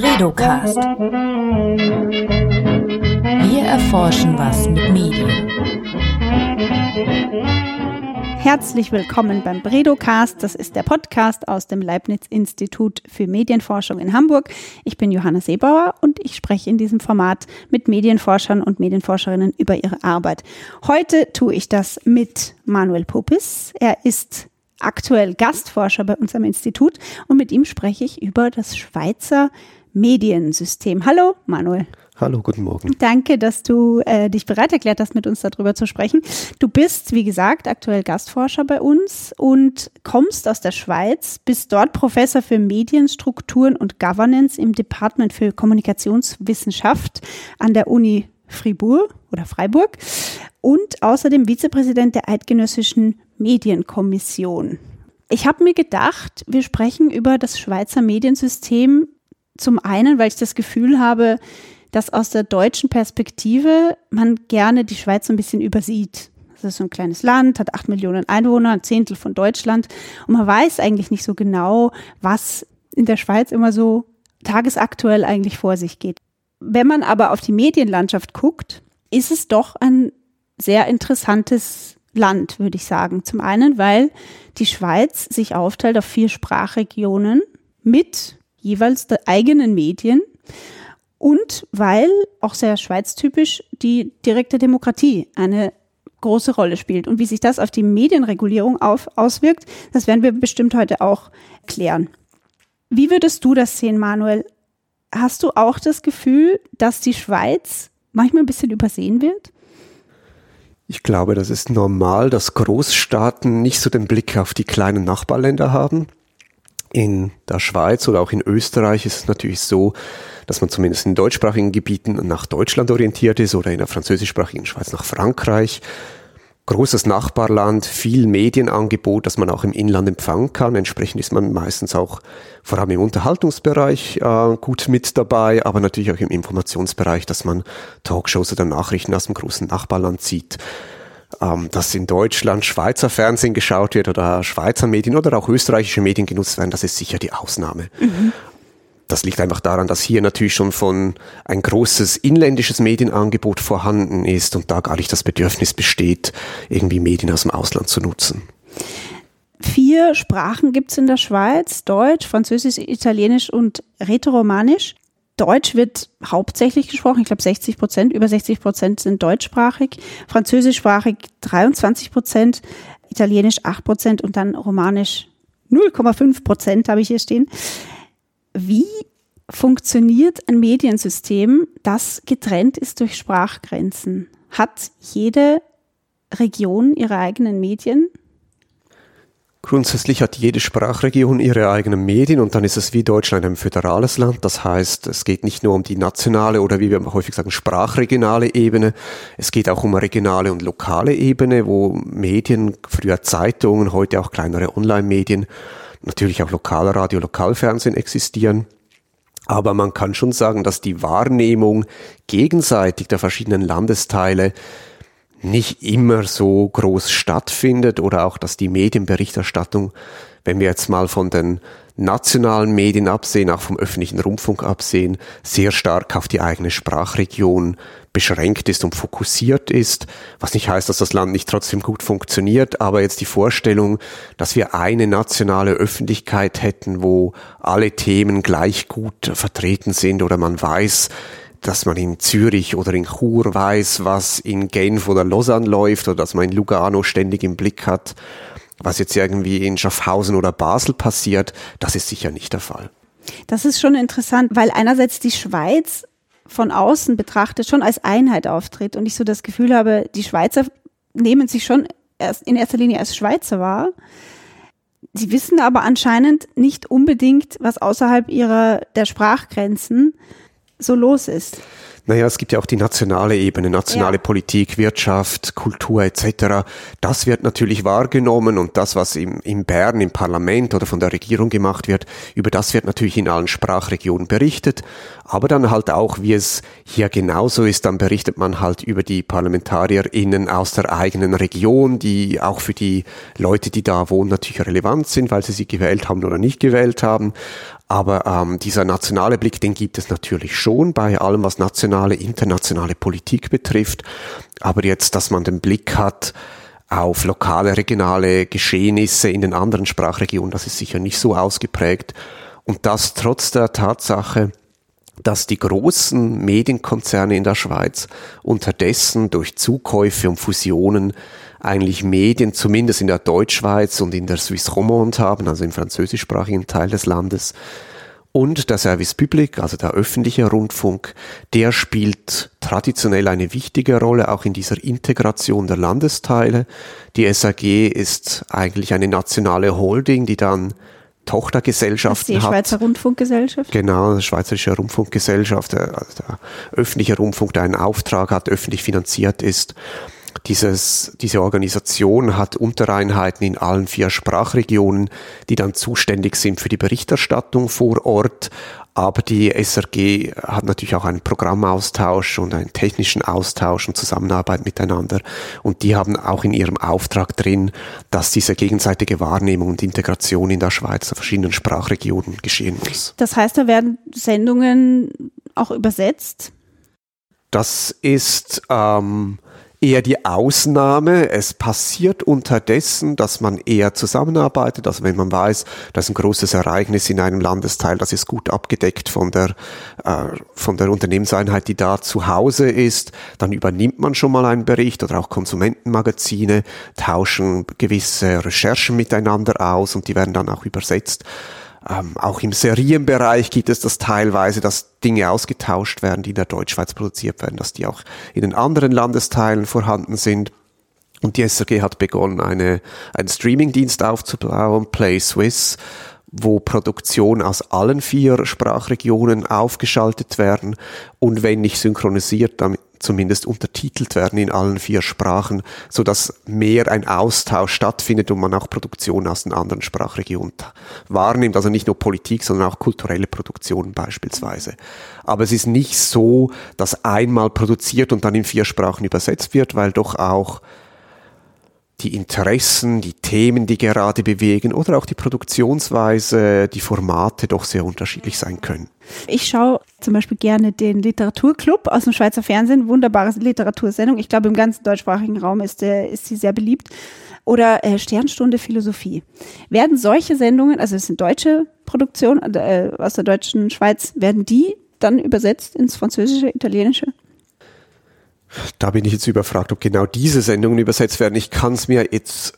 Bredocast. Wir erforschen was mit Medien. Herzlich willkommen beim Bredocast. Das ist der Podcast aus dem Leibniz-Institut für Medienforschung in Hamburg. Ich bin Johanna Seebauer und ich spreche in diesem Format mit Medienforschern und Medienforscherinnen über ihre Arbeit. Heute tue ich das mit Manuel Popis. Er ist aktuell Gastforscher bei unserem Institut und mit ihm spreche ich über das Schweizer Mediensystem. Hallo, Manuel. Hallo, guten Morgen. Danke, dass du äh, dich bereit erklärt hast, mit uns darüber zu sprechen. Du bist, wie gesagt, aktuell Gastforscher bei uns und kommst aus der Schweiz, bist dort Professor für Medienstrukturen und Governance im Department für Kommunikationswissenschaft an der Uni Fribourg oder Freiburg und außerdem Vizepräsident der Eidgenössischen Medienkommission. Ich habe mir gedacht, wir sprechen über das Schweizer Mediensystem zum einen, weil ich das Gefühl habe, dass aus der deutschen Perspektive man gerne die Schweiz so ein bisschen übersieht. Das ist so ein kleines Land, hat acht Millionen Einwohner, ein Zehntel von Deutschland. Und man weiß eigentlich nicht so genau, was in der Schweiz immer so tagesaktuell eigentlich vor sich geht. Wenn man aber auf die Medienlandschaft guckt, ist es doch ein sehr interessantes Land, würde ich sagen. Zum einen, weil die Schweiz sich aufteilt auf vier Sprachregionen mit jeweils der eigenen Medien und weil, auch sehr schweiztypisch, die direkte Demokratie eine große Rolle spielt. Und wie sich das auf die Medienregulierung auf, auswirkt, das werden wir bestimmt heute auch klären. Wie würdest du das sehen, Manuel? Hast du auch das Gefühl, dass die Schweiz manchmal ein bisschen übersehen wird? Ich glaube, das ist normal, dass Großstaaten nicht so den Blick auf die kleinen Nachbarländer haben. In der Schweiz oder auch in Österreich ist es natürlich so, dass man zumindest in deutschsprachigen Gebieten nach Deutschland orientiert ist oder in der französischsprachigen Schweiz nach Frankreich großes Nachbarland, viel Medienangebot, das man auch im Inland empfangen kann. Entsprechend ist man meistens auch vor allem im Unterhaltungsbereich äh, gut mit dabei, aber natürlich auch im Informationsbereich, dass man Talkshows oder Nachrichten aus dem großen Nachbarland sieht. Ähm, dass in Deutschland Schweizer Fernsehen geschaut wird oder Schweizer Medien oder auch österreichische Medien genutzt werden, das ist sicher die Ausnahme. Mhm. Das liegt einfach daran, dass hier natürlich schon von ein großes inländisches Medienangebot vorhanden ist und da gar nicht das Bedürfnis besteht, irgendwie Medien aus dem Ausland zu nutzen. Vier Sprachen gibt es in der Schweiz, Deutsch, Französisch, Italienisch und Rätoromanisch. Deutsch wird hauptsächlich gesprochen, ich glaube 60 Prozent, über 60 Prozent sind deutschsprachig, französischsprachig 23 Prozent, Italienisch 8 Prozent und dann Romanisch 0,5 Prozent habe ich hier stehen. Wie funktioniert ein Mediensystem, das getrennt ist durch Sprachgrenzen? Hat jede Region ihre eigenen Medien? Grundsätzlich hat jede Sprachregion ihre eigenen Medien und dann ist es wie Deutschland ein föderales Land. Das heißt, es geht nicht nur um die nationale oder wie wir häufig sagen, sprachregionale Ebene. Es geht auch um regionale und lokale Ebene, wo Medien, früher Zeitungen, heute auch kleinere Online-Medien natürlich auch Lokalradio, Lokalfernsehen existieren. Aber man kann schon sagen, dass die Wahrnehmung gegenseitig der verschiedenen Landesteile nicht immer so groß stattfindet oder auch, dass die Medienberichterstattung, wenn wir jetzt mal von den nationalen Medien absehen, auch vom öffentlichen Rundfunk absehen, sehr stark auf die eigene Sprachregion beschränkt ist und fokussiert ist, was nicht heißt, dass das Land nicht trotzdem gut funktioniert, aber jetzt die Vorstellung, dass wir eine nationale Öffentlichkeit hätten, wo alle Themen gleich gut vertreten sind oder man weiß, dass man in Zürich oder in Chur weiß, was in Genf oder Lausanne läuft oder dass man in Lugano ständig im Blick hat, was jetzt irgendwie in Schaffhausen oder Basel passiert, das ist sicher nicht der Fall. Das ist schon interessant, weil einerseits die Schweiz von außen betrachtet schon als Einheit auftritt und ich so das Gefühl habe, die Schweizer nehmen sich schon erst in erster Linie als Schweizer wahr. Sie wissen aber anscheinend nicht unbedingt, was außerhalb ihrer der Sprachgrenzen so los ist. Naja, es gibt ja auch die nationale Ebene, nationale ja. Politik, Wirtschaft, Kultur etc. Das wird natürlich wahrgenommen und das, was im, in Bern im Parlament oder von der Regierung gemacht wird, über das wird natürlich in allen Sprachregionen berichtet. Aber dann halt auch, wie es hier genauso ist, dann berichtet man halt über die ParlamentarierInnen aus der eigenen Region, die auch für die Leute, die da wohnen, natürlich relevant sind, weil sie sie gewählt haben oder nicht gewählt haben. Aber ähm, dieser nationale Blick, den gibt es natürlich schon bei allem, was nationale, internationale Politik betrifft. Aber jetzt, dass man den Blick hat auf lokale, regionale Geschehnisse in den anderen Sprachregionen, das ist sicher nicht so ausgeprägt. Und das trotz der Tatsache, dass die großen Medienkonzerne in der Schweiz unterdessen durch Zukäufe und Fusionen eigentlich Medien, zumindest in der Deutschschweiz und in der Suisse Romande haben, also im französischsprachigen Teil des Landes. Und der Service Public, also der öffentliche Rundfunk, der spielt traditionell eine wichtige Rolle auch in dieser Integration der Landesteile. Die SAG ist eigentlich eine nationale Holding, die dann Tochtergesellschaften die Schweizer Rundfunkgesellschaft? Genau, die Schweizerische Rundfunkgesellschaft, also der öffentliche Rundfunk, der einen Auftrag hat, öffentlich finanziert ist. Dieses, diese Organisation hat Untereinheiten in allen vier Sprachregionen, die dann zuständig sind für die Berichterstattung vor Ort. Aber die SRG hat natürlich auch einen Programmaustausch und einen technischen Austausch und Zusammenarbeit miteinander. Und die haben auch in ihrem Auftrag drin, dass diese gegenseitige Wahrnehmung und Integration in der Schweiz der verschiedenen Sprachregionen geschehen muss. Das heißt, da werden Sendungen auch übersetzt? Das ist ähm, eher die Ausnahme. Es passiert unterdessen, dass man eher zusammenarbeitet. Also wenn man weiß, da ist ein großes Ereignis in einem Landesteil, das ist gut abgedeckt von der, äh, von der Unternehmenseinheit, die da zu Hause ist, dann übernimmt man schon mal einen Bericht oder auch Konsumentenmagazine tauschen gewisse Recherchen miteinander aus und die werden dann auch übersetzt. Ähm, auch im Serienbereich gibt es das teilweise, dass Dinge ausgetauscht werden, die in der Deutschschweiz produziert werden, dass die auch in den anderen Landesteilen vorhanden sind. Und die SRG hat begonnen, eine, einen Streamingdienst aufzubauen, Play Swiss, wo Produktionen aus allen vier Sprachregionen aufgeschaltet werden und wenn nicht synchronisiert, damit zumindest untertitelt werden in allen vier Sprachen, so dass mehr ein Austausch stattfindet und man auch Produktionen aus den anderen Sprachregionen wahrnimmt. Also nicht nur Politik, sondern auch kulturelle Produktionen beispielsweise. Aber es ist nicht so, dass einmal produziert und dann in vier Sprachen übersetzt wird, weil doch auch die Interessen, die Themen, die gerade bewegen oder auch die Produktionsweise, die Formate doch sehr unterschiedlich sein können. Ich schaue zum Beispiel gerne den Literaturclub aus dem Schweizer Fernsehen, wunderbare Literatursendung. Ich glaube, im ganzen deutschsprachigen Raum ist, äh, ist sie sehr beliebt. Oder äh, Sternstunde Philosophie. Werden solche Sendungen, also es sind deutsche Produktionen äh, aus der deutschen Schweiz, werden die dann übersetzt ins Französische, Italienische? Da bin ich jetzt überfragt, ob genau diese Sendungen übersetzt werden. Ich kann es mir jetzt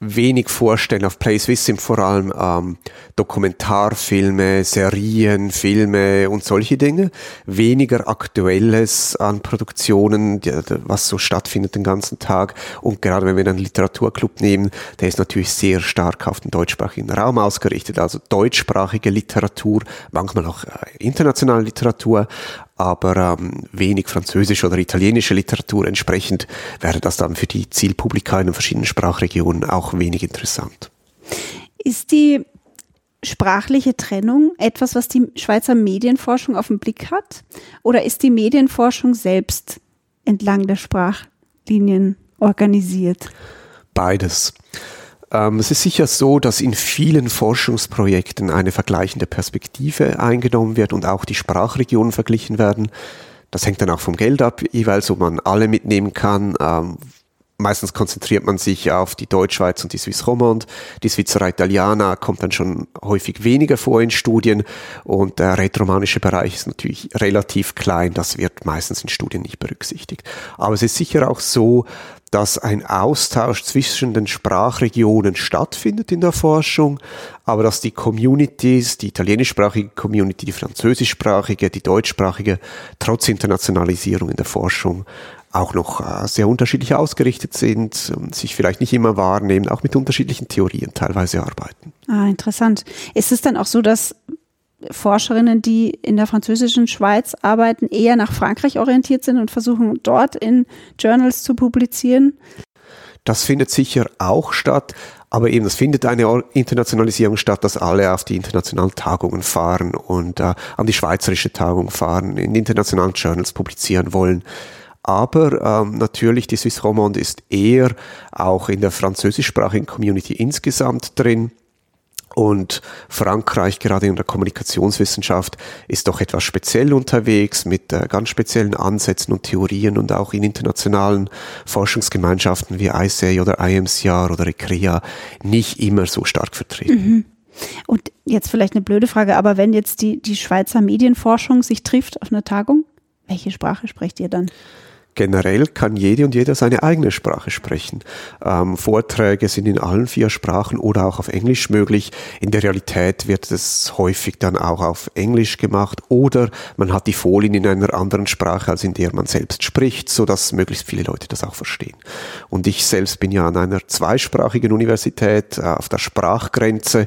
wenig vorstellen. Auf Play Swiss sind vor allem ähm, Dokumentarfilme, Serien, Filme und solche Dinge. Weniger Aktuelles an Produktionen, was so stattfindet den ganzen Tag. Und gerade wenn wir einen Literaturclub nehmen, der ist natürlich sehr stark auf den deutschsprachigen Raum ausgerichtet. Also deutschsprachige Literatur, manchmal auch äh, internationale Literatur, aber ähm, wenig französische oder italienische Literatur. Entsprechend wäre das dann für die Zielpublika in den verschiedenen Sprachregionen auch wenig interessant. Ist die sprachliche Trennung etwas, was die Schweizer Medienforschung auf den Blick hat? Oder ist die Medienforschung selbst entlang der Sprachlinien organisiert? Beides. Ähm, es ist sicher so, dass in vielen Forschungsprojekten eine vergleichende Perspektive eingenommen wird und auch die Sprachregionen verglichen werden. Das hängt dann auch vom Geld ab, jeweils, ob man alle mitnehmen kann. Ähm, meistens konzentriert man sich auf die Deutschschweiz und die Swiss Romande. Die Svizzera Italiana kommt dann schon häufig weniger vor in Studien und der rätoromanische Bereich ist natürlich relativ klein. Das wird meistens in Studien nicht berücksichtigt. Aber es ist sicher auch so, dass ein Austausch zwischen den Sprachregionen stattfindet in der Forschung, aber dass die Communities, die italienischsprachige Community, die französischsprachige, die deutschsprachige, trotz Internationalisierung in der Forschung auch noch äh, sehr unterschiedlich ausgerichtet sind, sich vielleicht nicht immer wahrnehmen, auch mit unterschiedlichen Theorien teilweise arbeiten. Ah, interessant. Ist es dann auch so, dass Forscherinnen, die in der französischen Schweiz arbeiten, eher nach Frankreich orientiert sind und versuchen dort in Journals zu publizieren? Das findet sicher auch statt, aber eben es findet eine Internationalisierung statt, dass alle auf die internationalen Tagungen fahren und äh, an die schweizerische Tagung fahren, in internationalen Journals publizieren wollen. Aber ähm, natürlich, die Swiss Romande ist eher auch in der französischsprachigen Community insgesamt drin Und Frankreich, gerade in der Kommunikationswissenschaft, ist doch etwas speziell unterwegs mit äh, ganz speziellen Ansätzen und Theorien und auch in internationalen Forschungsgemeinschaften wie ICA oder IMCR oder ICRIA nicht immer so stark vertreten. Mhm. Und jetzt vielleicht eine blöde Frage, aber wenn jetzt die, die Schweizer Medienforschung sich trifft auf einer Tagung, welche Sprache sprecht ihr dann? Generell kann jede und jeder seine eigene Sprache sprechen. Ähm, Vorträge sind in allen vier Sprachen oder auch auf Englisch möglich. In der Realität wird es häufig dann auch auf Englisch gemacht oder man hat die Folien in einer anderen Sprache, als in der man selbst spricht, so dass möglichst viele Leute das auch verstehen. Und ich selbst bin ja an einer zweisprachigen Universität äh, auf der Sprachgrenze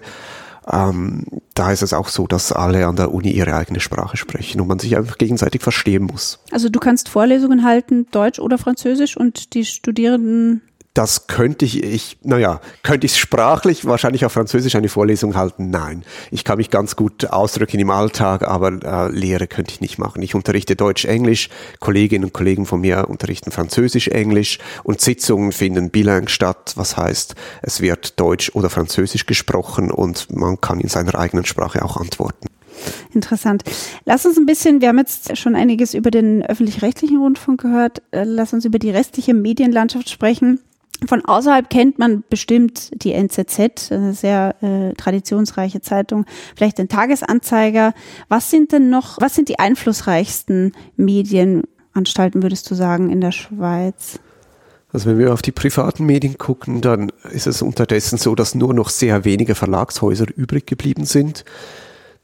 ähm, da ist es auch so, dass alle an der Uni ihre eigene Sprache sprechen und man sich einfach gegenseitig verstehen muss. Also du kannst Vorlesungen halten, Deutsch oder Französisch und die Studierenden das könnte ich, ich naja, könnte ich sprachlich wahrscheinlich auf Französisch eine Vorlesung halten? Nein. Ich kann mich ganz gut ausdrücken im Alltag, aber äh, Lehre könnte ich nicht machen. Ich unterrichte Deutsch, Englisch, Kolleginnen und Kollegen von mir unterrichten Französisch, Englisch und Sitzungen finden bilang statt, was heißt, es wird Deutsch oder Französisch gesprochen und man kann in seiner eigenen Sprache auch antworten. Interessant. Lass uns ein bisschen, wir haben jetzt schon einiges über den öffentlich-rechtlichen Rundfunk gehört, äh, lass uns über die restliche Medienlandschaft sprechen. Von außerhalb kennt man bestimmt die NZZ, eine sehr äh, traditionsreiche Zeitung, vielleicht den Tagesanzeiger. Was sind denn noch, was sind die einflussreichsten Medienanstalten, würdest du sagen, in der Schweiz? Also wenn wir auf die privaten Medien gucken, dann ist es unterdessen so, dass nur noch sehr wenige Verlagshäuser übrig geblieben sind.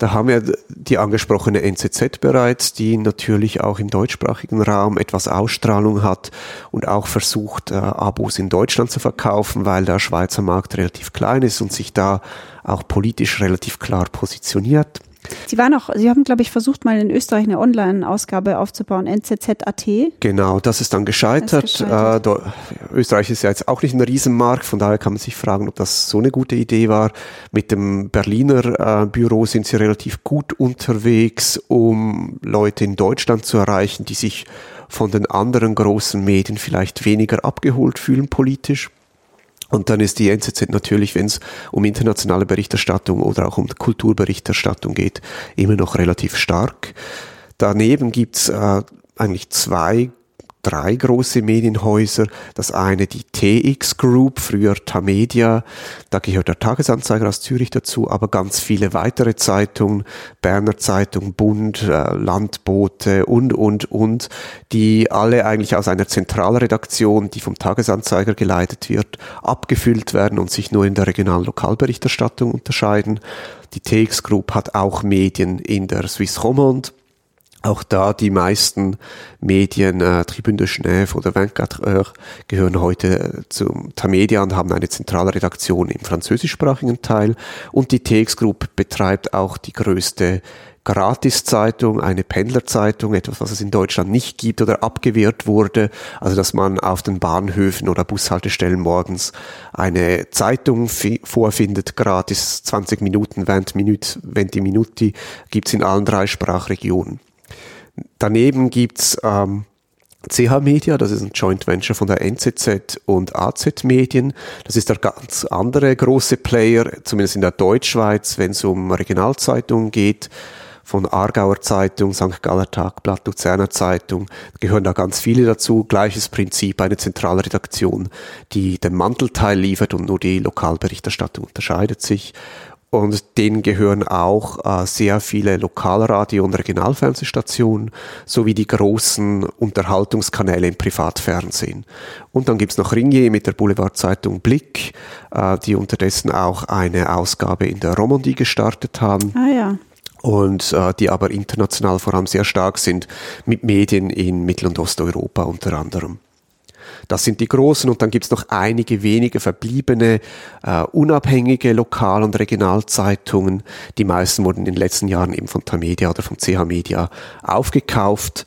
Da haben wir die angesprochene NZZ bereits, die natürlich auch im deutschsprachigen Raum etwas Ausstrahlung hat und auch versucht, äh, Abos in Deutschland zu verkaufen, weil der Schweizer Markt relativ klein ist und sich da auch politisch relativ klar positioniert. Sie waren auch, Sie haben, glaube ich, versucht, mal in Österreich eine Online-Ausgabe aufzubauen, NZZ.at. Genau, das ist dann gescheitert. Ist gescheitert. Äh, Österreich ist ja jetzt auch nicht ein Riesenmarkt, von daher kann man sich fragen, ob das so eine gute Idee war. Mit dem Berliner äh, Büro sind Sie relativ gut unterwegs, um Leute in Deutschland zu erreichen, die sich von den anderen großen Medien vielleicht weniger abgeholt fühlen politisch. Und dann ist die NZZ natürlich, wenn es um internationale Berichterstattung oder auch um Kulturberichterstattung geht, immer noch relativ stark. Daneben gibt's äh, eigentlich zwei drei große Medienhäuser. Das eine die TX Group, früher Tamedia, da gehört der Tagesanzeiger aus Zürich dazu, aber ganz viele weitere Zeitungen, Berner Zeitung, Bund, äh, Landbote und, und, und, die alle eigentlich aus einer Zentralredaktion, die vom Tagesanzeiger geleitet wird, abgefüllt werden und sich nur in der regionalen Lokalberichterstattung unterscheiden. Die TX Group hat auch Medien in der Swiss Romande, auch da die meisten Medien, äh, Tribune de Genève oder 24 Heures, gehören heute äh, zum Tamedia und haben eine zentrale Redaktion im französischsprachigen Teil. Und die TX Group betreibt auch die größte Gratiszeitung, eine Pendlerzeitung, etwas, was es in Deutschland nicht gibt oder abgewehrt wurde. Also, dass man auf den Bahnhöfen oder Bushaltestellen morgens eine Zeitung vorfindet, gratis 20 Minuten, 20 Minuten, 20 Minuti, gibt's in allen drei Sprachregionen. Daneben gibt's ähm, CH Media, das ist ein Joint Venture von der NZZ und AZ Medien. Das ist der ganz andere große Player, zumindest in der Deutschschweiz, wenn es um Regionalzeitungen geht. Von Aargauer Zeitung, St. Galler Tagblatt, Luzerner Zeitung, gehören da ganz viele dazu. Gleiches Prinzip, eine Zentralredaktion, die den Mantelteil liefert und nur die Lokalberichterstattung unterscheidet sich. Und denen gehören auch äh, sehr viele Lokalradio- und Regionalfernsehstationen sowie die großen Unterhaltungskanäle im Privatfernsehen. Und dann gibt's noch Ringier mit der Boulevardzeitung Blick, äh, die unterdessen auch eine Ausgabe in der Romandie gestartet haben. Ah ja und äh, die aber international vor allem sehr stark sind mit Medien in Mittel- und Osteuropa unter anderem. Das sind die großen und dann gibt es noch einige wenige verbliebene, äh, unabhängige Lokal- und Regionalzeitungen. Die meisten wurden in den letzten Jahren eben von Tamedia oder vom CH Media aufgekauft.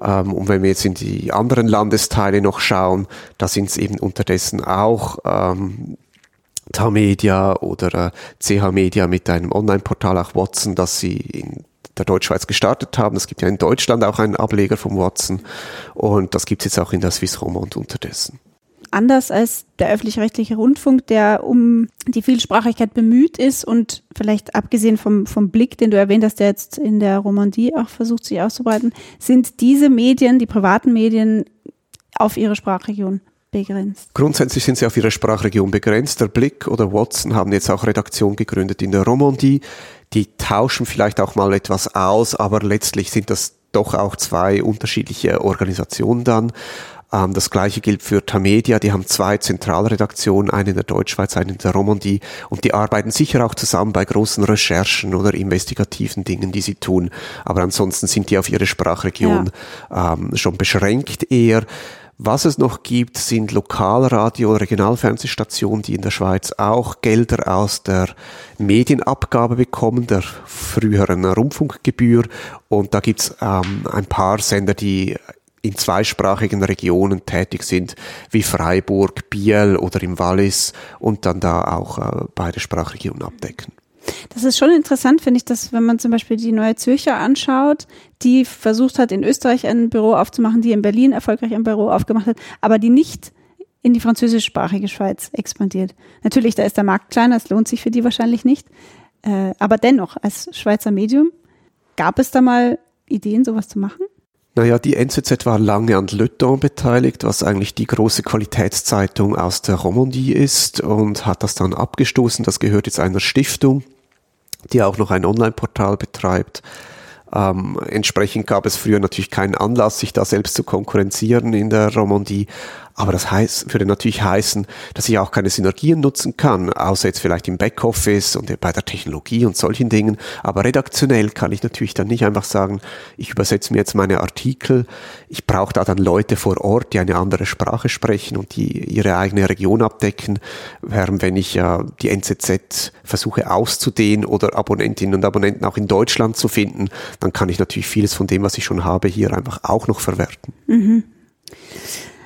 Ähm, und wenn wir jetzt in die anderen Landesteile noch schauen, da sind es eben unterdessen auch ähm, Tamedia oder äh, CH Media mit einem Online-Portal, auch Watson, das sie in der Deutschschweiz gestartet haben. Es gibt ja in Deutschland auch einen Ableger vom Watson und das gibt es jetzt auch in der Swiss Romand unterdessen. anders als der öffentlich-rechtliche Rundfunk, der um die Vielsprachigkeit bemüht ist und vielleicht abgesehen vom, vom Blick, den du erwähnt hast, der jetzt in der Romandie auch versucht, sich auszubreiten, sind diese Medien, die privaten Medien, auf ihre Sprachregion begrenzt? Grundsätzlich sind sie auf ihre Sprachregion begrenzt. Der Blick oder Watson haben jetzt auch Redaktion gegründet in der Romandie. Die tauschen vielleicht auch mal etwas aus, aber letztlich sind das doch auch zwei unterschiedliche Organisationen dann. Ähm, das gleiche gilt für Tamedia. Die haben zwei Zentralredaktionen, eine in der Deutschschweiz, eine in der Romandie. Und die arbeiten sicher auch zusammen bei großen Recherchen oder investigativen Dingen, die sie tun. Aber ansonsten sind die auf ihre Sprachregion ja. ähm, schon beschränkt eher. Was es noch gibt, sind Lokalradio- und Regionalfernsehstationen, die in der Schweiz auch Gelder aus der Medienabgabe bekommen, der früheren Rundfunkgebühr. Und da gibt's ähm, ein paar Sender, die in zweisprachigen Regionen tätig sind, wie Freiburg, Biel oder im Wallis und dann da auch äh, beide Sprachregionen abdecken. Das ist schon interessant, finde ich, dass wenn man zum Beispiel die Neue Zürcher anschaut, die versucht hat, in Österreich ein Büro aufzumachen, die in Berlin erfolgreich ein Büro aufgemacht hat, aber die nicht in die französischsprachige Schweiz expandiert. Natürlich, da ist der Markt kleiner, es lohnt sich für die wahrscheinlich nicht. Äh, aber dennoch, als Schweizer Medium, gab es da mal Ideen, sowas zu machen? Naja, die NZZ war lange an Le Temps beteiligt, was eigentlich die große Qualitätszeitung aus der Romandie ist und hat das dann abgestoßen. Das gehört jetzt einer Stiftung, die auch noch ein Online-Portal betreibt. Ähm, entsprechend gab es früher natürlich keinen Anlass, sich da selbst zu konkurrenzieren in der Romandie. Aber das heißt, würde natürlich heißen, dass ich auch keine Synergien nutzen kann, außer jetzt vielleicht im Backoffice und bei der Technologie und solchen Dingen. Aber redaktionell kann ich natürlich dann nicht einfach sagen, ich übersetze mir jetzt meine Artikel. Ich brauche da dann Leute vor Ort, die eine andere Sprache sprechen und die ihre eigene Region abdecken. Während wenn ich ja die NZZ versuche auszudehnen oder Abonnentinnen und Abonnenten auch in Deutschland zu finden, dann kann ich natürlich vieles von dem, was ich schon habe, hier einfach auch noch verwerten. Mhm.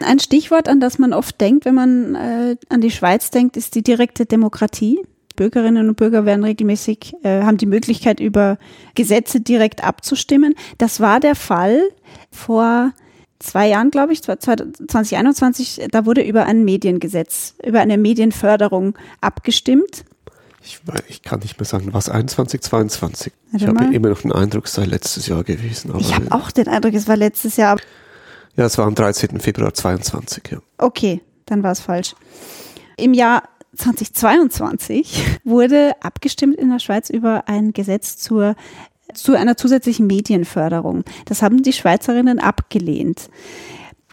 Ein Stichwort, an das man oft denkt, wenn man äh, an die Schweiz denkt, ist die direkte Demokratie. Bürgerinnen und Bürger werden regelmäßig, äh, haben die Möglichkeit, über Gesetze direkt abzustimmen. Das war der Fall vor zwei Jahren, glaube ich, 2021, da wurde über ein Mediengesetz, über eine Medienförderung abgestimmt. Ich, ich kann nicht mehr sagen, was 21, 22. Warte ich habe immer noch den Eindruck, es sei letztes Jahr gewesen. ich habe auch den Eindruck, es war letztes Jahr. Ja, es war am 13. Februar 22, ja. Okay, dann war es falsch. Im Jahr 2022 wurde abgestimmt in der Schweiz über ein Gesetz zur zu einer zusätzlichen Medienförderung. Das haben die Schweizerinnen abgelehnt.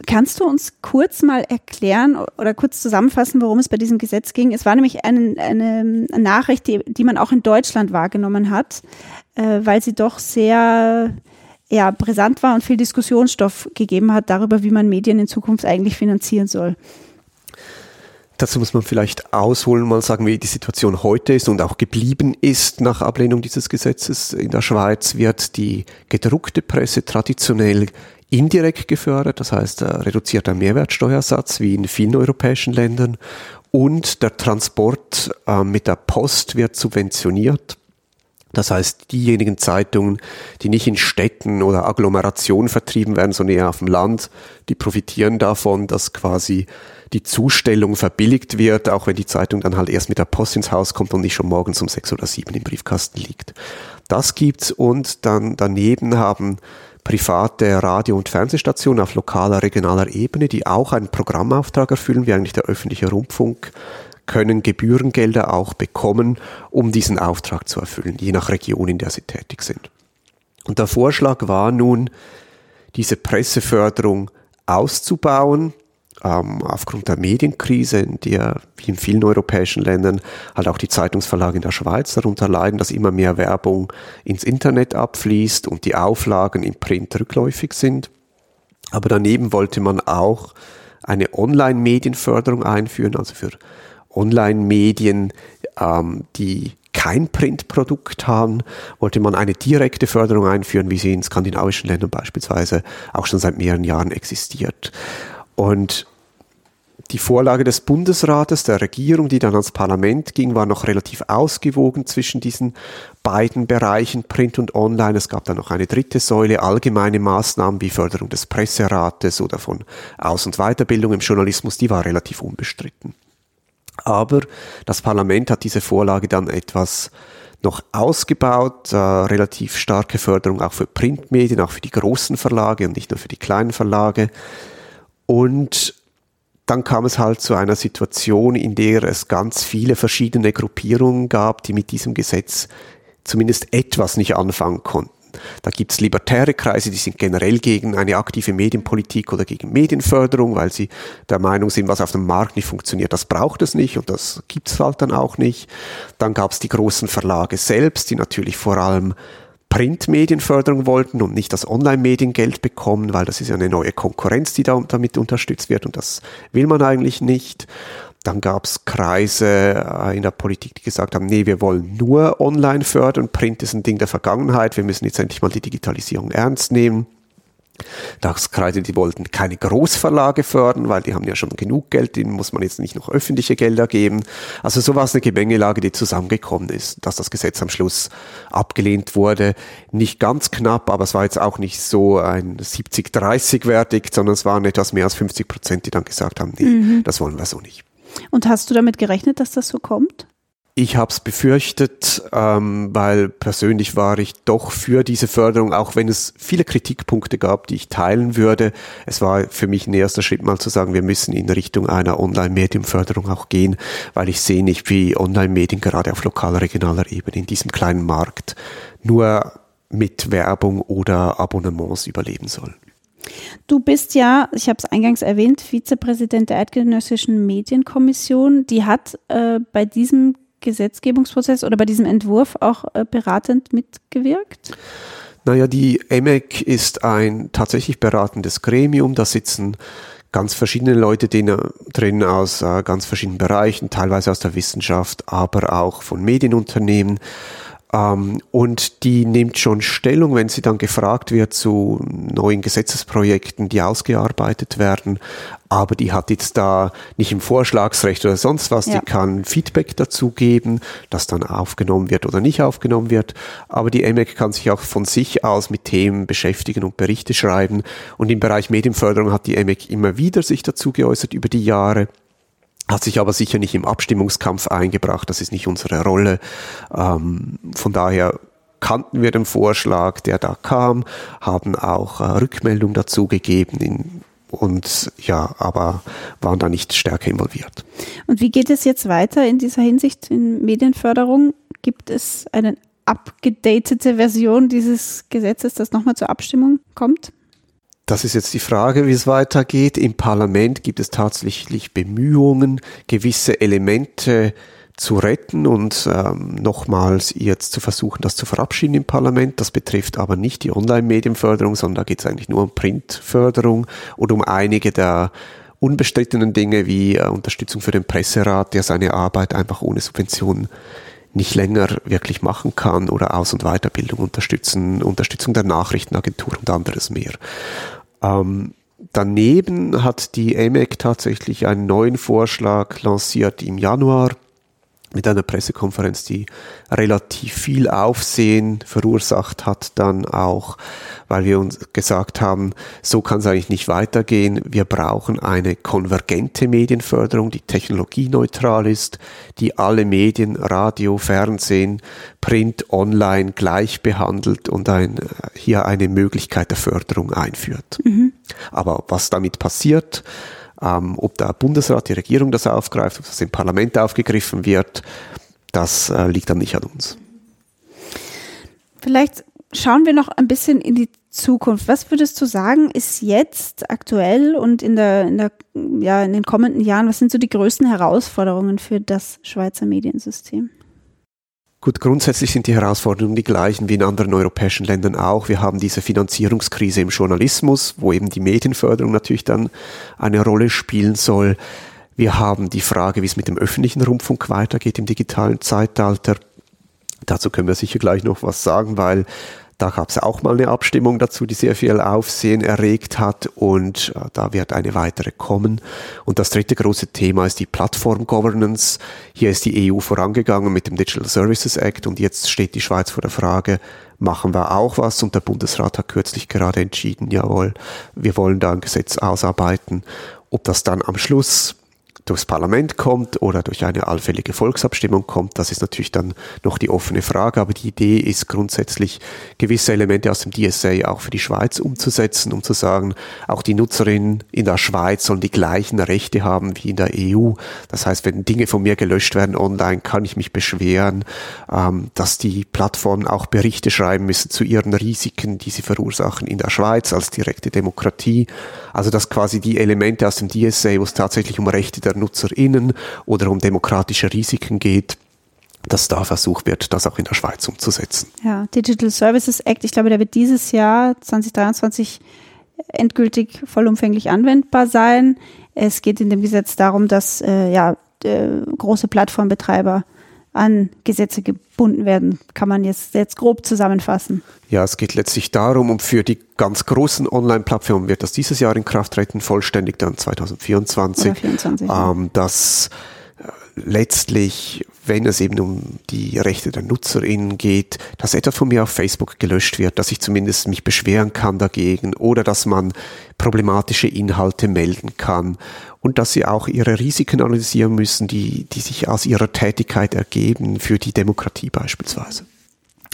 Kannst du uns kurz mal erklären oder kurz zusammenfassen, worum es bei diesem Gesetz ging? Es war nämlich eine, eine Nachricht, die, die man auch in Deutschland wahrgenommen hat, äh, weil sie doch sehr ja, brisant war und viel Diskussionsstoff gegeben hat darüber, wie man Medien in Zukunft eigentlich finanzieren soll. Dazu muss man vielleicht ausholen, mal sagen, wie die Situation heute ist und auch geblieben ist nach Ablehnung dieses Gesetzes. In der Schweiz wird die gedruckte Presse traditionell indirekt gefördert, das heißt reduzierter Mehrwertsteuersatz wie in vielen europäischen Ländern und der Transport äh, mit der Post wird subventioniert. Das heißt, diejenigen Zeitungen, die nicht in Städten oder Agglomerationen vertrieben werden, sondern eher auf dem Land, die profitieren davon, dass quasi die Zustellung verbilligt wird, auch wenn die Zeitung dann halt erst mit der Post ins Haus kommt und nicht schon morgens um sechs oder sieben im Briefkasten liegt. Das gibt's und dann daneben haben private Radio- und Fernsehstationen auf lokaler, regionaler Ebene, die auch einen Programmauftrag erfüllen, wie eigentlich der öffentliche Rundfunk, können Gebührengelder auch bekommen, um diesen Auftrag zu erfüllen, je nach Region, in der sie tätig sind. Und der Vorschlag war nun, diese Presseförderung auszubauen, ähm, aufgrund der Medienkrise, in der, wie in vielen europäischen Ländern, halt auch die Zeitungsverlage in der Schweiz darunter leiden, dass immer mehr Werbung ins Internet abfließt und die Auflagen im Print rückläufig sind. Aber daneben wollte man auch eine Online-Medienförderung einführen, also für Online-Medien, ähm, die kein Printprodukt haben, wollte man eine direkte Förderung einführen, wie sie in skandinavischen Ländern beispielsweise auch schon seit mehreren Jahren existiert. Und die Vorlage des Bundesrates, der Regierung, die dann ans Parlament ging, war noch relativ ausgewogen zwischen diesen beiden Bereichen, Print und Online. Es gab dann noch eine dritte Säule, allgemeine Maßnahmen wie Förderung des Presserates oder von Aus- und Weiterbildung im Journalismus, die war relativ unbestritten. Aber das Parlament hat diese Vorlage dann etwas noch ausgebaut, äh, relativ starke Förderung auch für Printmedien, auch für die großen Verlage und nicht nur für die kleinen Verlage. Und dann kam es halt zu einer Situation, in der es ganz viele verschiedene Gruppierungen gab, die mit diesem Gesetz zumindest etwas nicht anfangen konnten. Da gibt es libertäre Kreise, die sind generell gegen eine aktive Medienpolitik oder gegen Medienförderung, weil sie der Meinung sind, was auf dem Markt nicht funktioniert, das braucht es nicht und das gibt es halt dann auch nicht. Dann gab es die großen Verlage selbst, die natürlich vor allem Printmedienförderung wollten und nicht das Online-Mediengeld bekommen, weil das ist ja eine neue Konkurrenz, die da, damit unterstützt wird und das will man eigentlich nicht. Dann gab es Kreise äh, in der Politik, die gesagt haben, nee, wir wollen nur online fördern, Print ist ein Ding der Vergangenheit, wir müssen jetzt endlich mal die Digitalisierung ernst nehmen. Das Kreise, die wollten keine Großverlage fördern, weil die haben ja schon genug Geld, denen muss man jetzt nicht noch öffentliche Gelder geben. Also so war es eine Gemengelage, die zusammengekommen ist, dass das Gesetz am Schluss abgelehnt wurde. Nicht ganz knapp, aber es war jetzt auch nicht so ein 70-30 Verdikt, sondern es waren etwas mehr als 50 Prozent, die dann gesagt haben, nee, mhm. das wollen wir so nicht. Und hast du damit gerechnet, dass das so kommt? Ich habe es befürchtet, ähm, weil persönlich war ich doch für diese Förderung, auch wenn es viele Kritikpunkte gab, die ich teilen würde. Es war für mich ein erster Schritt mal zu sagen, wir müssen in Richtung einer Online-Medienförderung auch gehen, weil ich sehe nicht, wie Online-Medien gerade auf lokaler, regionaler Ebene in diesem kleinen Markt nur mit Werbung oder Abonnements überleben sollen. Du bist ja, ich habe es eingangs erwähnt, Vizepräsident der Eidgenössischen Medienkommission. Die hat äh, bei diesem Gesetzgebungsprozess oder bei diesem Entwurf auch äh, beratend mitgewirkt? Naja, die EMEC ist ein tatsächlich beratendes Gremium. Da sitzen ganz verschiedene Leute drin aus äh, ganz verschiedenen Bereichen, teilweise aus der Wissenschaft, aber auch von Medienunternehmen. Ähm, und die nimmt schon Stellung, wenn sie dann gefragt wird zu neuen Gesetzesprojekten, die ausgearbeitet werden. Aber die hat jetzt da nicht im Vorschlagsrecht oder sonst was. Ja. Die kann Feedback dazu geben, das dann aufgenommen wird oder nicht aufgenommen wird. Aber die EMEC kann sich auch von sich aus mit Themen beschäftigen und Berichte schreiben. Und im Bereich Medienförderung hat die EMEC immer wieder sich dazu geäußert über die Jahre hat sich aber sicher nicht im Abstimmungskampf eingebracht. Das ist nicht unsere Rolle. Ähm, von daher kannten wir den Vorschlag, der da kam, haben auch äh, Rückmeldung dazu gegeben in, und ja, aber waren da nicht stärker involviert. Und wie geht es jetzt weiter in dieser Hinsicht in Medienförderung? Gibt es eine abgedatete Version dieses Gesetzes, das nochmal zur Abstimmung kommt? Das ist jetzt die Frage, wie es weitergeht. Im Parlament gibt es tatsächlich Bemühungen, gewisse Elemente zu retten und ähm, nochmals jetzt zu versuchen, das zu verabschieden im Parlament. Das betrifft aber nicht die Online-Medienförderung, sondern da geht es eigentlich nur um Printförderung und um einige der unbestrittenen Dinge wie äh, Unterstützung für den Presserat, der seine Arbeit einfach ohne Subventionen nicht länger wirklich machen kann oder Aus- und Weiterbildung unterstützen, Unterstützung der Nachrichtenagentur und anderes mehr. Ähm, daneben hat die AMEC tatsächlich einen neuen Vorschlag lanciert im Januar mit einer Pressekonferenz, die relativ viel Aufsehen verursacht hat, dann auch, weil wir uns gesagt haben, so kann es eigentlich nicht weitergehen. Wir brauchen eine konvergente Medienförderung, die technologieneutral ist, die alle Medien, Radio, Fernsehen, Print, Online gleich behandelt und ein, hier eine Möglichkeit der Förderung einführt. Mhm. Aber was damit passiert, ähm, ob der Bundesrat, die Regierung das aufgreift, ob das im Parlament aufgegriffen wird, das äh, liegt dann nicht an uns. Vielleicht schauen wir noch ein bisschen in die Zukunft. Was würdest du sagen, ist jetzt aktuell und in, der, in, der, ja, in den kommenden Jahren, was sind so die größten Herausforderungen für das Schweizer Mediensystem? Gut, grundsätzlich sind die Herausforderungen die gleichen wie in anderen europäischen Ländern auch. Wir haben diese Finanzierungskrise im Journalismus, wo eben die Medienförderung natürlich dann eine Rolle spielen soll. Wir haben die Frage, wie es mit dem öffentlichen Rundfunk weitergeht im digitalen Zeitalter. Dazu können wir sicher gleich noch was sagen, weil Da gab es auch mal eine Abstimmung dazu, die sehr viel Aufsehen erregt hat und äh, da wird eine weitere kommen. Und das dritte große Thema ist die Plattform Governance. Hier ist die EU vorangegangen mit dem Digital Services Act und jetzt steht die Schweiz vor der Frage, machen wir auch was und der Bundesrat hat kürzlich gerade entschieden, jawohl, wir wollen da ein Gesetz ausarbeiten. Ob das dann am Schluss durchs Parlament kommt oder durch eine allfällige Volksabstimmung kommt, das ist natürlich dann noch die offene Frage. Aber die Idee ist grundsätzlich, gewisse Elemente aus dem DSA auch für die Schweiz umzusetzen, um zu sagen, auch die Nutzerinnen in der Schweiz sollen die gleichen Rechte haben wie in der EU. Das heißt, wenn Dinge von mir gelöscht werden online, kann ich mich beschweren, ähm, dass die Plattformen auch Berichte schreiben müssen zu ihren Risiken, die sie verursachen in der Schweiz als direkte Demokratie. Also dass quasi die Elemente aus dem DSA, wo es tatsächlich um Rechte der NutzerInnen oder um demokratische Risiken geht, dass da versucht wird, das auch in der Schweiz umzusetzen. Ja, Digital Services Act, ich glaube, der wird dieses Jahr 2023 endgültig vollumfänglich anwendbar sein. Es geht in dem Gesetz darum, dass äh, ja, äh, große Plattformbetreiber an Gesetze gebunden werden, kann man jetzt, jetzt grob zusammenfassen. Ja, es geht letztlich darum, um für die ganz großen Online-Plattformen wird das dieses Jahr in Kraft treten, vollständig dann 2024, 24, ähm, dass äh, letztlich, wenn es eben um die Rechte der NutzerInnen geht, dass etwas von mir auf Facebook gelöscht wird, dass ich zumindest mich beschweren kann dagegen oder dass man problematische Inhalte melden kann und dass sie auch ihre Risiken analysieren müssen, die, die sich aus ihrer Tätigkeit ergeben, für die Demokratie beispielsweise.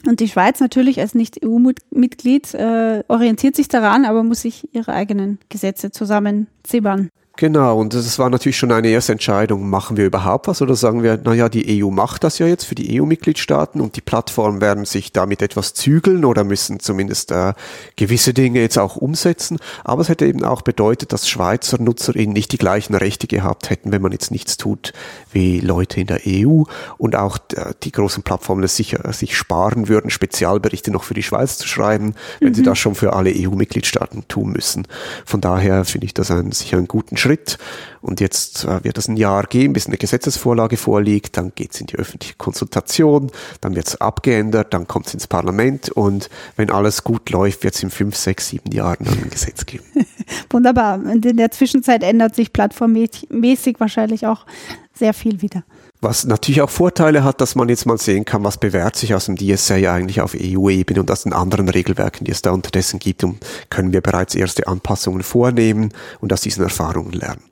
Und die Schweiz natürlich als Nicht-EU-Mitglied äh, orientiert sich daran, aber muss sich ihre eigenen Gesetze zusammenzimmern. Genau, und das war natürlich schon eine erste Entscheidung, machen wir überhaupt was oder sagen wir, naja, die EU macht das ja jetzt für die EU-Mitgliedstaaten und die Plattformen werden sich damit etwas zügeln oder müssen zumindest äh, gewisse Dinge jetzt auch umsetzen. Aber es hätte eben auch bedeutet, dass Schweizer NutzerInnen nicht die gleichen Rechte gehabt hätten, wenn man jetzt nichts tut wie Leute in der EU und auch äh, die großen Plattformen es sicher sich sparen würden, Spezialberichte noch für die Schweiz zu schreiben, wenn mhm. sie das schon für alle EU-Mitgliedstaaten tun müssen. Von daher finde ich das ein, sicher einen guten Schritt. Schritt. Und jetzt äh, wird es ein Jahr gehen, bis eine Gesetzesvorlage vorliegt. Dann geht es in die öffentliche Konsultation, dann wird es abgeändert, dann kommt es ins Parlament und wenn alles gut läuft, wird es in fünf, sechs, sieben Jahren ein Gesetz geben. Wunderbar. Und in der Zwischenzeit ändert sich plattformmäßig wahrscheinlich auch sehr viel wieder. Was natürlich auch Vorteile hat, dass man jetzt mal sehen kann, was bewährt sich aus dem DSA eigentlich auf EU-Ebene und aus den anderen Regelwerken, die es da unterdessen gibt, und können wir bereits erste Anpassungen vornehmen und aus diesen Erfahrungen lernen.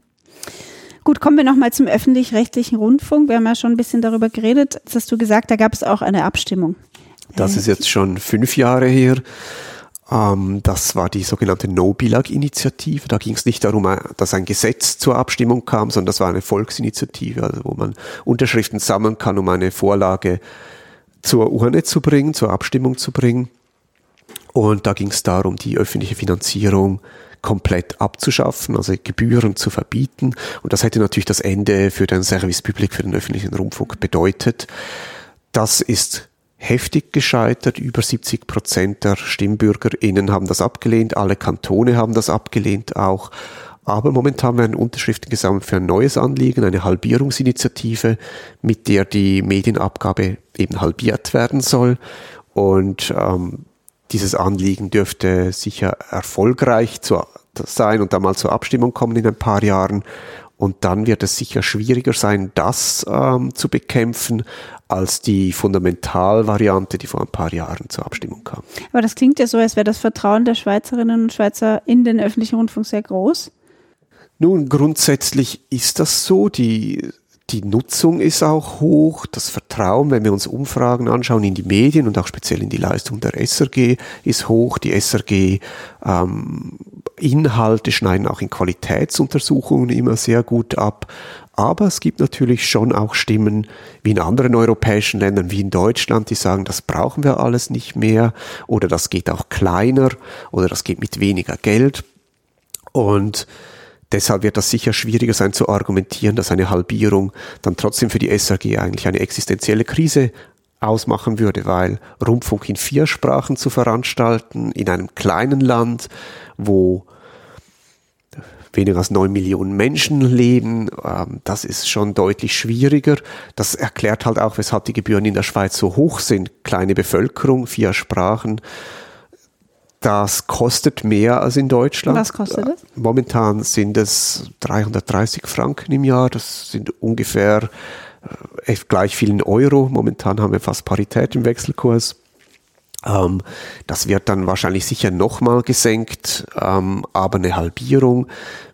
Gut, kommen wir nochmal zum öffentlich-rechtlichen Rundfunk. Wir haben ja schon ein bisschen darüber geredet. Jetzt hast du gesagt, da gab es auch eine Abstimmung. Das ist jetzt schon fünf Jahre her. Ähm, das war die sogenannte No-Bilag-Initiative. Da ging es nicht darum, äh, dass ein Gesetz zur Abstimmung kam, sondern das war eine Volksinitiative, also wo man Unterschriften sammeln kann, um eine Vorlage zur Urne zu bringen, zur Abstimmung zu bringen. Und da ging es darum, die öffentliche Finanzierung komplett abzuschaffen, also Gebühren zu verbieten. Und das hätte natürlich das Ende für den Service Public, für den öffentlichen Rundfunk bedeutet. Das ist heftig gescheitert. Über 70 Prozent der StimmbürgerInnen haben das abgelehnt. Alle Kantone haben das abgelehnt auch. Aber momentan werden Unterschriften gesammelt für ein neues Anliegen, eine Halbierungsinitiative, mit der die Medienabgabe eben halbiert werden soll. Und ähm, dieses Anliegen dürfte sicher erfolgreich zu, sein und dann mal zur Abstimmung kommen in ein paar Jahren. Und dann wird es sicher schwieriger sein, das ähm, zu bekämpfen, als die Fundamentalvariante, die vor ein paar Jahren zur Abstimmung kam. Aber das klingt ja so, als wäre das Vertrauen der Schweizerinnen und Schweizer in den öffentlichen Rundfunk sehr groß. Nun, grundsätzlich ist das so. Die, die Nutzung ist auch hoch. Das Vertrauen, wenn wir uns Umfragen anschauen in die Medien und auch speziell in die Leistung der SRG, ist hoch. Die SRG ähm, schneiden auch in Qualitätsuntersuchungen immer sehr gut ab. Aber es gibt natürlich schon auch Stimmen wie in anderen europäischen Ländern, wie in Deutschland, die sagen, das brauchen wir alles nicht mehr oder das geht auch kleiner oder das geht mit weniger Geld. Und deshalb wird das sicher schwieriger sein zu argumentieren, dass eine Halbierung dann trotzdem für die SRG eigentlich eine existenzielle Krise ausmachen würde, weil Rundfunk in vier Sprachen zu veranstalten, in einem kleinen Land, wo weniger als neun Millionen Menschen leben. Ähm, das ist schon deutlich schwieriger. Das erklärt halt auch, weshalb die Gebühren in der Schweiz so hoch sind. Kleine Bevölkerung, vier Sprachen. Das kostet mehr als in Deutschland. Was kostet das? Momentan sind es 330 Franken im Jahr. Das sind ungefähr äh, gleich vielen Euro. Momentan haben wir fast Parität im Wechselkurs. Ähm, das wird dann wahrscheinlich sicher nochmal gesenkt, ähm, aber eine Halbierung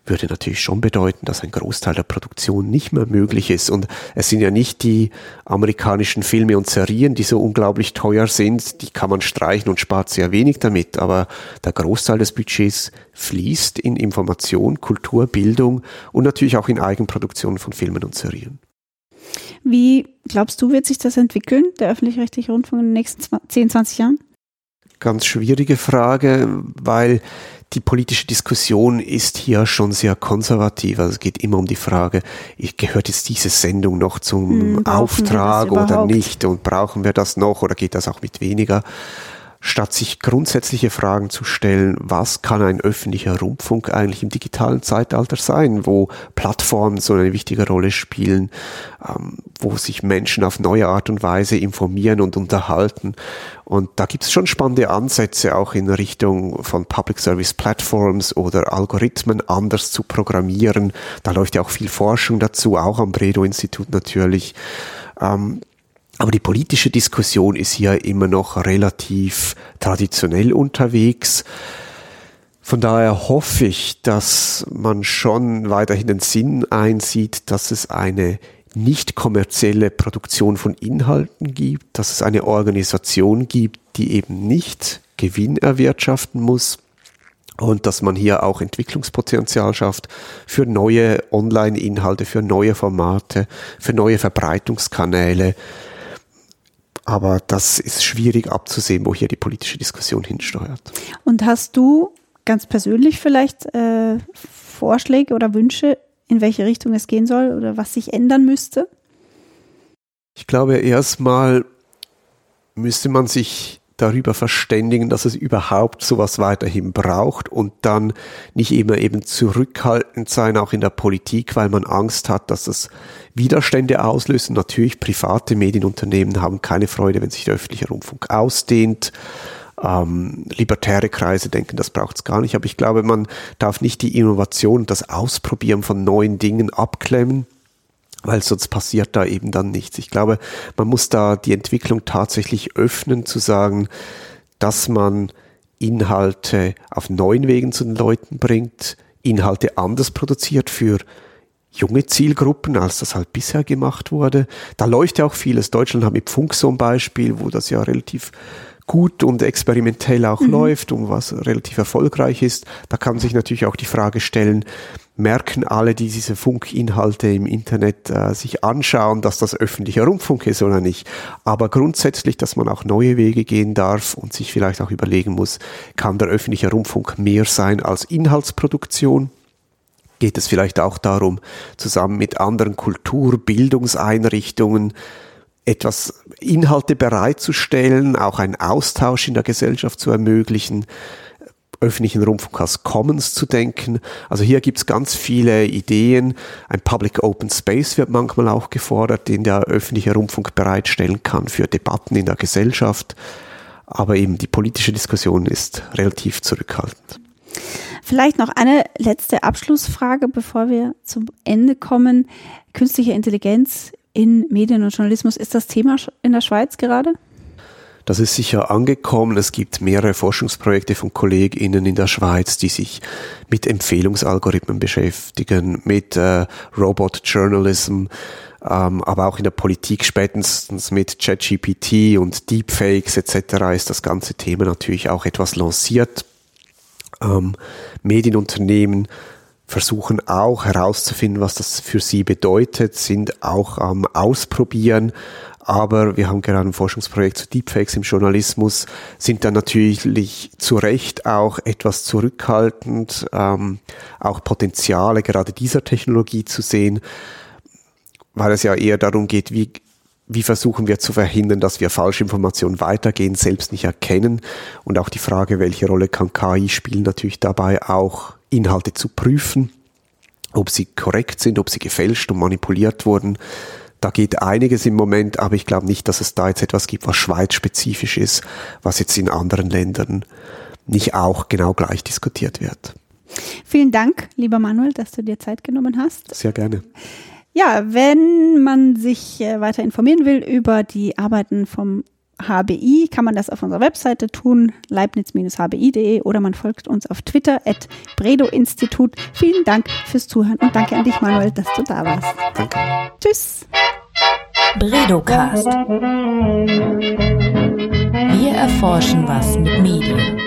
würde natürlich schon bedeuten, dass ein Großteil der Produktion nicht mehr möglich ist. Und es sind ja nicht die amerikanischen Filme und Serien, die so unglaublich teuer sind, die kann man streichen und spart sehr wenig damit, aber der Großteil des Budgets fließt in Information, Kultur, Bildung und natürlich auch in Eigenproduktion von Filmen und Serien. Wie glaubst du, wird sich das entwickeln, der öffentlich-rechtliche Rundfunk in den nächsten 10, 20 Jahren? Ganz schwierige Frage, weil die politische Diskussion ist hier schon sehr konservativ. Also es geht immer um die Frage, gehört jetzt diese Sendung noch zum hm, Auftrag oder nicht und brauchen wir das noch oder geht das auch mit weniger? Statt sich grundsätzliche Fragen zu stellen, was kann ein öffentlicher Rundfunk eigentlich im digitalen Zeitalter sein, wo Plattformen so eine wichtige Rolle spielen, ähm, wo sich Menschen auf neue Art und Weise informieren und unterhalten. Und da gibt es schon spannende Ansätze auch in Richtung von Public Service Platforms oder Algorithmen anders zu programmieren. Da läuft ja auch viel Forschung dazu, auch am Bredow-Institut natürlich. Ähm, aber die politische Diskussion ist hier immer noch relativ traditionell unterwegs. Von daher hoffe ich, dass man schon weiterhin den Sinn einsieht, dass es eine nicht kommerzielle Produktion von Inhalten gibt, dass es eine Organisation gibt, die eben nicht Gewinn erwirtschaften muss und dass man hier auch Entwicklungspotenzial schafft für neue Online-Inhalte, für neue Formate, für neue Verbreitungskanäle, aber das ist schwierig abzusehen, wo hier die politische Diskussion hinsteuert. Und hast du ganz persönlich vielleicht äh, Vorschläge oder Wünsche, in welche Richtung es gehen soll oder was sich ändern müsste? Ich glaube, erstmal müsste man sich darüber verständigen, dass es überhaupt sowas weiterhin braucht und dann nicht immer eben zurückhaltend sein, auch in der Politik, weil man Angst hat, dass das Widerstände auslösen. Natürlich, private Medienunternehmen haben keine Freude, wenn sich der öffentliche Rundfunk ausdehnt. Ähm, libertäre Kreise denken, das braucht es gar nicht. Aber ich glaube, man darf nicht die Innovation, das Ausprobieren von neuen Dingen abklemmen weil sonst passiert da eben dann nichts. Ich glaube, man muss da die Entwicklung tatsächlich öffnen, zu sagen, dass man Inhalte auf neuen Wegen zu den Leuten bringt, Inhalte anders produziert für junge Zielgruppen, als das halt bisher gemacht wurde. Da läuft ja auch vieles. Deutschland hat mit Funk so ein Beispiel, wo das ja relativ gut und experimentell auch mhm. läuft und was relativ erfolgreich ist. Da kann sich natürlich auch die Frage stellen, merken alle, die diese Funkinhalte im Internet äh, sich anschauen, dass das öffentlicher Rundfunk ist oder nicht. Aber grundsätzlich, dass man auch neue Wege gehen darf und sich vielleicht auch überlegen muss, kann der öffentliche Rundfunk mehr sein als Inhaltsproduktion? Geht es vielleicht auch darum, zusammen mit anderen Kulturbildungseinrichtungen etwas Inhalte bereitzustellen, auch einen Austausch in der Gesellschaft zu ermöglichen, öffentlichen Rundfunk als Commons zu denken. Also hier gibt es ganz viele Ideen. Ein Public Open Space wird manchmal auch gefordert, den der öffentliche Rundfunk bereitstellen kann für Debatten in der Gesellschaft. Aber eben die politische Diskussion ist relativ zurückhaltend. Vielleicht noch eine letzte Abschlussfrage, bevor wir zum Ende kommen. Künstliche Intelligenz in Medien und Journalismus, ist das Thema in der Schweiz gerade? Das ist sicher angekommen. Es gibt mehrere Forschungsprojekte von KollegInnen in der Schweiz, die sich mit Empfehlungsalgorithmen beschäftigen, mit äh, Robot Journalism, ähm, aber auch in der Politik spätestens mit ChatGPT und Deepfakes etc. ist das ganze Thema natürlich auch etwas lanciert. Ähm, Medienunternehmen versuchen auch herauszufinden, was das für sie bedeutet, sind auch am Ausprobieren aber wir haben gerade ein Forschungsprojekt zu Deepfakes im Journalismus, sind dann natürlich zu Recht auch etwas zurückhaltend, ähm, auch Potenziale gerade dieser Technologie zu sehen, weil es ja eher darum geht, wie wie versuchen wir zu verhindern, dass wir Falschinformationen weitergehen, selbst nicht erkennen? Und auch die Frage, welche Rolle kann KI spielen, natürlich dabei auch Inhalte zu prüfen, ob sie korrekt sind, ob sie gefälscht und manipuliert wurden. Da geht einiges im Moment, aber ich glaube nicht, dass es da jetzt etwas gibt, was schweizspezifisch ist, was jetzt in anderen Ländern nicht auch genau gleich diskutiert wird. Vielen Dank, lieber Manuel, dass du dir Zeit genommen hast. Sehr gerne. Ja, wenn man sich äh, weiter informieren will über die Arbeiten vom HBI kann man das auf unserer Webseite tun, leibniz-hbi.de oder man folgt uns auf Twitter at Bredo-Institut. Vielen Dank fürs Zuhören und danke an dich, Manuel, dass du da warst. Danke. Tschüss. Bredocast. Wir erforschen was mit Medien.